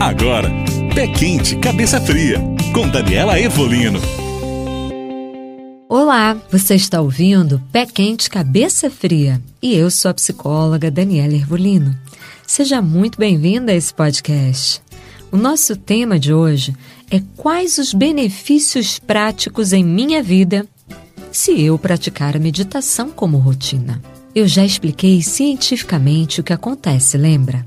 Agora, Pé Quente, Cabeça Fria, com Daniela Evolino. Olá, você está ouvindo Pé Quente, Cabeça Fria e eu sou a psicóloga Daniela Ervolino. Seja muito bem-vinda a esse podcast. O nosso tema de hoje é quais os benefícios práticos em minha vida se eu praticar a meditação como rotina. Eu já expliquei cientificamente o que acontece, lembra?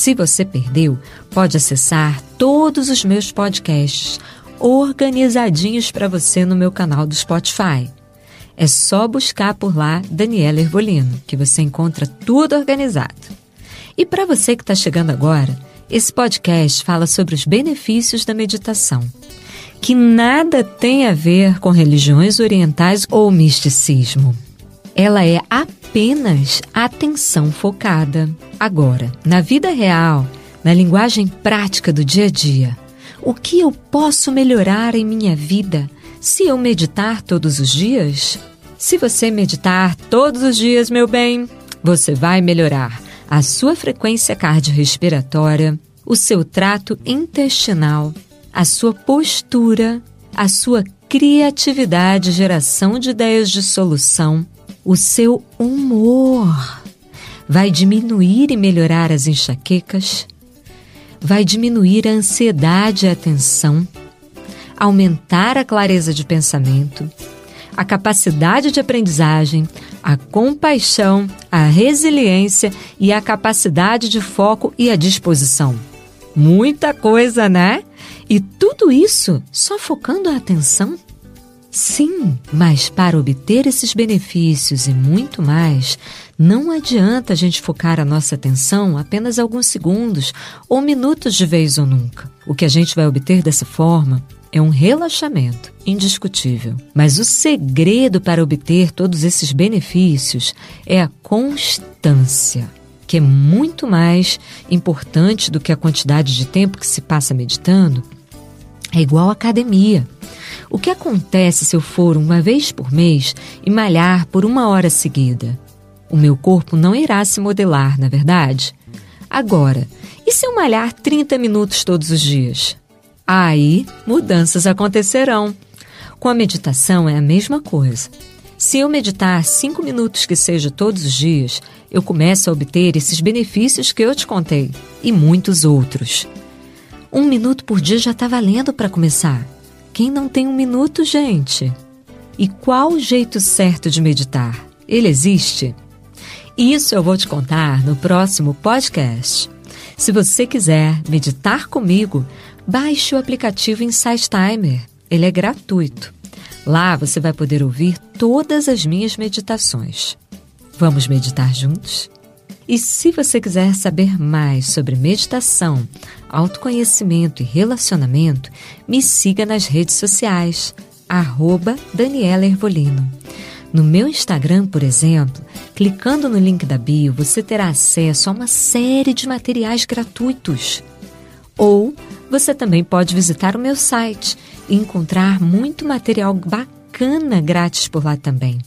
Se você perdeu, pode acessar todos os meus podcasts organizadinhos para você no meu canal do Spotify. É só buscar por lá Daniela Ervolino, que você encontra tudo organizado. E para você que está chegando agora, esse podcast fala sobre os benefícios da meditação, que nada tem a ver com religiões orientais ou misticismo. Ela é apenas atenção focada. Agora, na vida real, na linguagem prática do dia a dia, o que eu posso melhorar em minha vida se eu meditar todos os dias? Se você meditar todos os dias, meu bem, você vai melhorar a sua frequência cardiorrespiratória, o seu trato intestinal, a sua postura, a sua criatividade, geração de ideias de solução, o seu humor. Vai diminuir e melhorar as enxaquecas, vai diminuir a ansiedade e a tensão, aumentar a clareza de pensamento, a capacidade de aprendizagem, a compaixão, a resiliência e a capacidade de foco e a disposição. Muita coisa, né? E tudo isso só focando a atenção? Sim, mas para obter esses benefícios e muito mais, não adianta a gente focar a nossa atenção apenas alguns segundos ou minutos de vez ou nunca. O que a gente vai obter dessa forma é um relaxamento indiscutível. Mas o segredo para obter todos esses benefícios é a constância, que é muito mais importante do que a quantidade de tempo que se passa meditando. É igual à academia. O que acontece se eu for uma vez por mês e malhar por uma hora seguida? O meu corpo não irá se modelar, na é verdade? Agora, e se eu malhar 30 minutos todos os dias? Aí, mudanças acontecerão. Com a meditação é a mesma coisa. Se eu meditar cinco minutos que seja todos os dias, eu começo a obter esses benefícios que eu te contei e muitos outros. Um minuto por dia já está valendo para começar. Quem não tem um minuto, gente? E qual o jeito certo de meditar? Ele existe? Isso eu vou te contar no próximo podcast. Se você quiser meditar comigo, baixe o aplicativo Insight Timer. Ele é gratuito. Lá você vai poder ouvir todas as minhas meditações. Vamos meditar juntos? E se você quiser saber mais sobre meditação, autoconhecimento e relacionamento, me siga nas redes sociais, arroba Daniela Ervolino. No meu Instagram, por exemplo, clicando no link da bio, você terá acesso a uma série de materiais gratuitos. Ou você também pode visitar o meu site e encontrar muito material bacana grátis por lá também.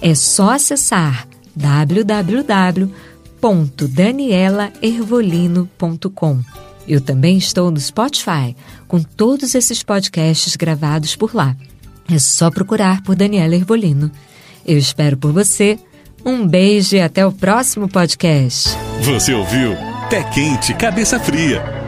É só acessar www www.danielaervolino.com. Eu também estou no Spotify, com todos esses podcasts gravados por lá. É só procurar por Daniela Ervolino. Eu espero por você. Um beijo e até o próximo podcast. Você ouviu Pé Quente, Cabeça Fria